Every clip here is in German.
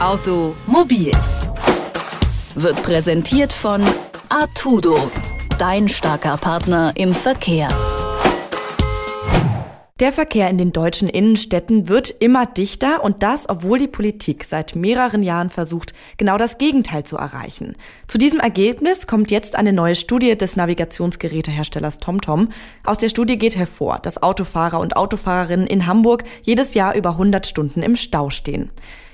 Automobil wird präsentiert von Artudo, dein starker Partner im Verkehr. Der Verkehr in den deutschen Innenstädten wird immer dichter und das, obwohl die Politik seit mehreren Jahren versucht, genau das Gegenteil zu erreichen. Zu diesem Ergebnis kommt jetzt eine neue Studie des Navigationsgeräteherstellers TomTom. Aus der Studie geht hervor, dass Autofahrer und Autofahrerinnen in Hamburg jedes Jahr über 100 Stunden im Stau stehen.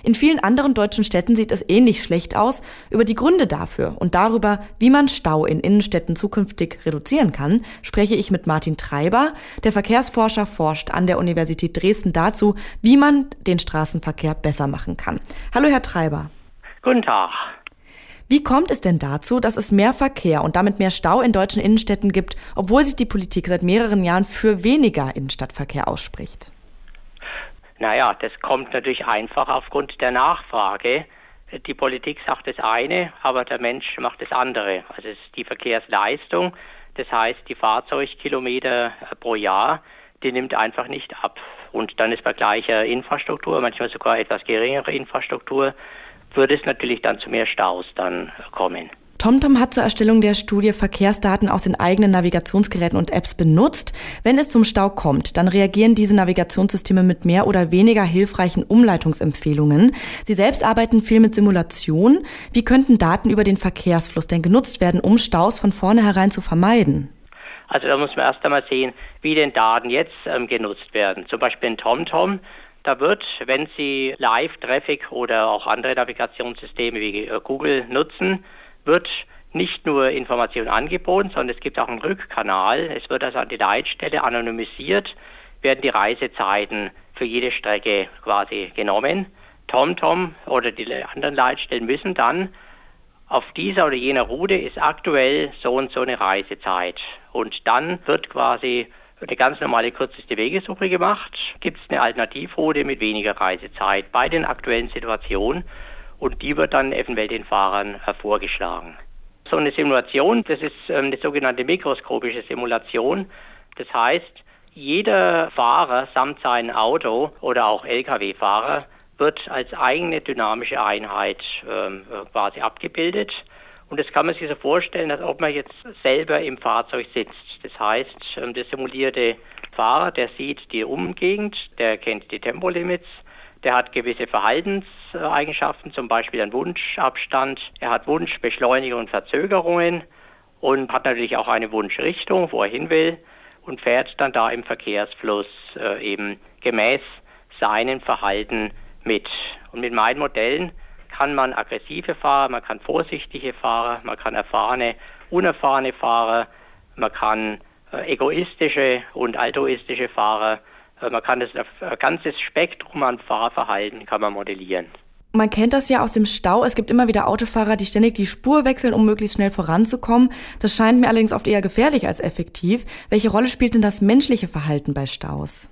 In vielen anderen deutschen Städten sieht es ähnlich schlecht aus. Über die Gründe dafür und darüber, wie man Stau in Innenstädten zukünftig reduzieren kann, spreche ich mit Martin Treiber. Der Verkehrsforscher forscht an der Universität Dresden dazu, wie man den Straßenverkehr besser machen kann. Hallo, Herr Treiber. Guten Tag. Wie kommt es denn dazu, dass es mehr Verkehr und damit mehr Stau in deutschen Innenstädten gibt, obwohl sich die Politik seit mehreren Jahren für weniger Innenstadtverkehr ausspricht? Naja, das kommt natürlich einfach aufgrund der Nachfrage. Die Politik sagt das eine, aber der Mensch macht das andere. Also es ist die Verkehrsleistung, das heißt die Fahrzeugkilometer pro Jahr, die nimmt einfach nicht ab. Und dann ist bei gleicher Infrastruktur, manchmal sogar etwas geringere Infrastruktur, würde es natürlich dann zu mehr Staus dann kommen. TomTom hat zur Erstellung der Studie Verkehrsdaten aus den eigenen Navigationsgeräten und Apps benutzt. Wenn es zum Stau kommt, dann reagieren diese Navigationssysteme mit mehr oder weniger hilfreichen Umleitungsempfehlungen. Sie selbst arbeiten viel mit Simulation. Wie könnten Daten über den Verkehrsfluss denn genutzt werden, um Staus von vornherein zu vermeiden? Also da muss man erst einmal sehen, wie denn Daten jetzt ähm, genutzt werden. Zum Beispiel in TomTom, da wird, wenn Sie Live-Traffic oder auch andere Navigationssysteme wie äh, Google nutzen, wird nicht nur Information angeboten, sondern es gibt auch einen Rückkanal. Es wird also an die Leitstelle anonymisiert, werden die Reisezeiten für jede Strecke quasi genommen. TomTom oder die anderen Leitstellen müssen dann auf dieser oder jener Route ist aktuell so und so eine Reisezeit. Und dann wird quasi eine ganz normale kürzeste Wegesuche gemacht. Gibt es eine Alternativroute mit weniger Reisezeit bei den aktuellen Situationen und die wird dann eventuell den Fahrern vorgeschlagen. So eine Simulation, das ist ähm, eine sogenannte mikroskopische Simulation. Das heißt, jeder Fahrer samt seinem Auto oder auch Lkw-Fahrer wird als eigene dynamische Einheit ähm, äh, quasi abgebildet. Und das kann man sich so vorstellen, als ob man jetzt selber im Fahrzeug sitzt. Das heißt, ähm, der simulierte Fahrer, der sieht die Umgegend, der kennt die Tempolimits, der hat gewisse Verhaltenseigenschaften, zum Beispiel einen Wunschabstand. Er hat Wunschbeschleunigung und Verzögerungen und hat natürlich auch eine Wunschrichtung, wo er hin will und fährt dann da im Verkehrsfluss äh, eben gemäß seinem Verhalten mit. Und mit meinen Modellen kann man aggressive Fahrer, man kann vorsichtige Fahrer, man kann erfahrene, unerfahrene Fahrer, man kann äh, egoistische und altruistische Fahrer man kann das ein ganzes Spektrum an Fahrverhalten kann man modellieren. Man kennt das ja aus dem Stau. Es gibt immer wieder Autofahrer, die ständig die Spur wechseln, um möglichst schnell voranzukommen. Das scheint mir allerdings oft eher gefährlich als effektiv. Welche Rolle spielt denn das menschliche Verhalten bei Staus?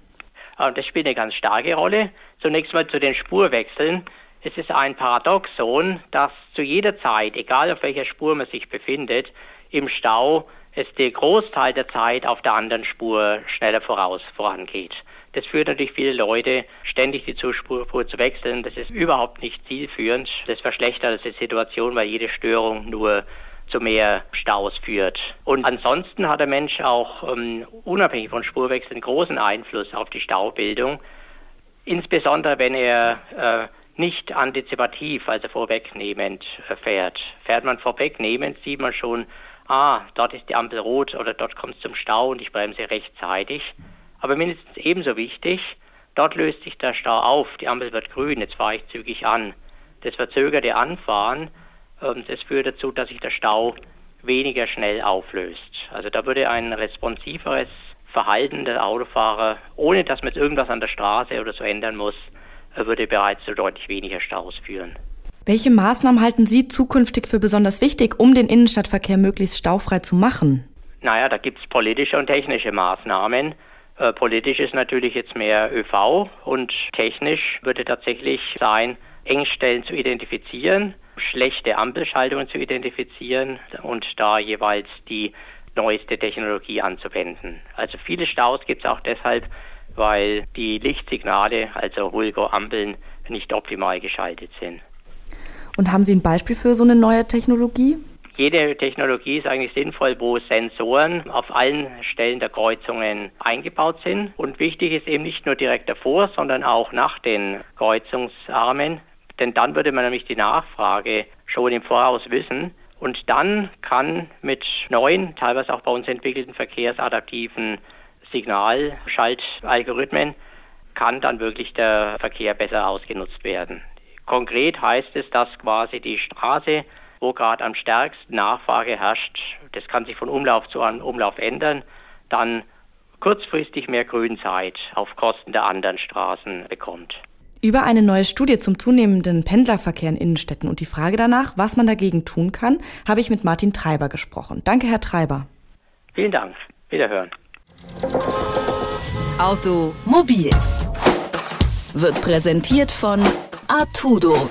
Ah, das spielt eine ganz starke Rolle. Zunächst mal zu den Spurwechseln. Es ist ein Paradoxon, dass zu jeder Zeit, egal auf welcher Spur man sich befindet, im Stau es der Großteil der Zeit auf der anderen Spur schneller voraus vorangeht. Das führt natürlich viele Leute, ständig die Zuspur zu wechseln. Das ist überhaupt nicht zielführend. Das verschlechtert die Situation, weil jede Störung nur zu mehr Staus führt. Und ansonsten hat der Mensch auch ähm, unabhängig von Spurwechseln großen Einfluss auf die Staubildung, insbesondere wenn er äh, nicht antizipativ, also vorwegnehmend äh, fährt. Fährt man vorwegnehmend, sieht man schon, ah, dort ist die Ampel rot oder dort kommt es zum Stau und ich bremse rechtzeitig. Aber mindestens ebenso wichtig, dort löst sich der Stau auf, die Ampel wird grün, jetzt fahre ich zügig an. Das verzögerte Anfahren, ähm, das führt dazu, dass sich der Stau weniger schnell auflöst. Also da würde ein responsiveres Verhalten der Autofahrer, ohne dass man jetzt irgendwas an der Straße oder so ändern muss, äh, würde bereits zu deutlich weniger Staus führen. Welche Maßnahmen halten Sie zukünftig für besonders wichtig, um den Innenstadtverkehr möglichst staufrei zu machen? Naja, da gibt es politische und technische Maßnahmen. Äh, politisch ist natürlich jetzt mehr ÖV und technisch würde tatsächlich sein, Engstellen zu identifizieren, schlechte Ampelschaltungen zu identifizieren und da jeweils die neueste Technologie anzuwenden. Also viele Staus gibt es auch deshalb, weil die Lichtsignale, also Hulgo-Ampeln, nicht optimal geschaltet sind. Und haben Sie ein Beispiel für so eine neue Technologie? Jede Technologie ist eigentlich sinnvoll, wo Sensoren auf allen Stellen der Kreuzungen eingebaut sind. Und wichtig ist eben nicht nur direkt davor, sondern auch nach den Kreuzungsarmen. Denn dann würde man nämlich die Nachfrage schon im Voraus wissen. Und dann kann mit neuen, teilweise auch bei uns entwickelten verkehrsadaptiven Signalschaltalgorithmen, kann dann wirklich der Verkehr besser ausgenutzt werden. Konkret heißt es, dass quasi die Straße wo gerade am stärksten Nachfrage herrscht, das kann sich von Umlauf zu Umlauf ändern, dann kurzfristig mehr Grünzeit auf Kosten der anderen Straßen bekommt. Über eine neue Studie zum zunehmenden Pendlerverkehr in Innenstädten und die Frage danach, was man dagegen tun kann, habe ich mit Martin Treiber gesprochen. Danke, Herr Treiber. Vielen Dank. Wiederhören. Automobil wird präsentiert von Artudo